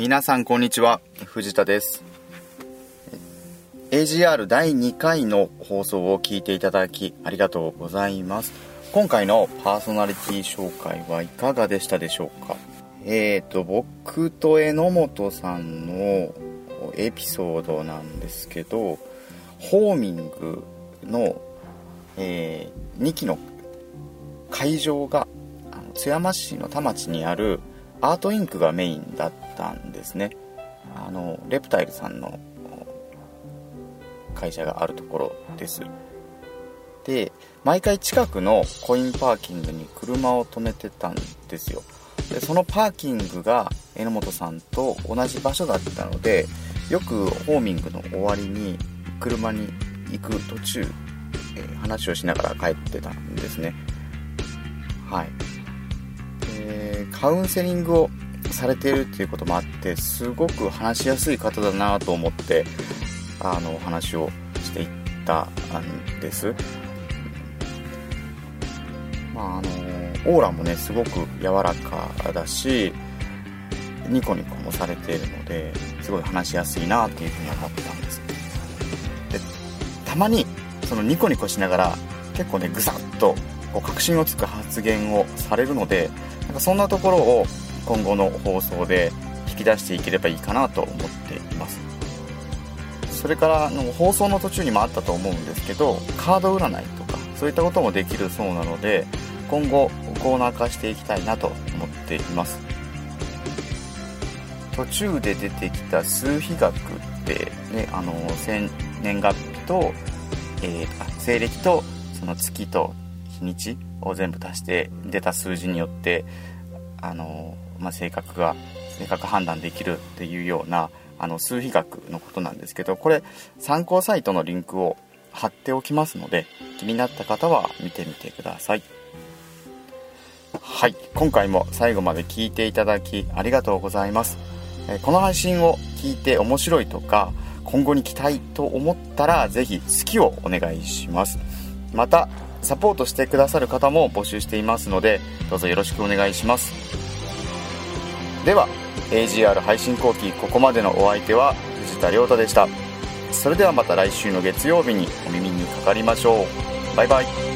皆さんこんにちは。藤田です。AGR 第2回の放送を聞いていただきありがとうございます。今回のパーソナリティ紹介はいかがでしたでしょうか？えーと僕と榎本さんのエピソードなんですけどホーミングの、えー、2期の会場が津山市の田町にあるアートインクがメインだったんですね。あのレプタイルさんの会社があるところです。で毎回近くのコインパーキングに車を止めてたんですよ。でそのパーキングが榎本さんと同じ場所だったのでよくホーミングの終わりに車に行く途中、えー、話をしながら帰ってたんですね。はい。カウンセリングをされているっていうこともあってすごく話しやすい方だなと思ってあのお話をしていったんです。まああのオーラもねすごく柔らかだしニコニコもされているのですごい話しやすいなっていうふうに思ったんです。でたまにそのニコニコしながら結構ねぐさっとこう確信をつく発言をされるのでなんかそんなところを今後の放送で引き出していければいいかなと思っています。それからの放送の途中にもあったと思うんですけどカード占いとかそういったこともできるそうなので今後コーナー化していきたいなと思っています。途中で出てきた数比学ってねあの生年月日と、えー、西暦とその月と日にちを全部足して出た数字によってあの、まあ、性格が性格判断できるっていうようなあの数比学のことなんですけどこれ参考サイトのリンクを貼っておきますので気になった方は見てみてください。はい。今回も最後まで聞いていただきありがとうございます。この配信を聞いて面白いとか今後に期待と思ったら是非好きをお願いします。またサポートしてくださる方も募集していますのでどうぞよろしくお願いします。では AGR 配信後期ここまでのお相手は藤田亮太でした。それではまた来週の月曜日にお耳にかかりましょう。バイバイ。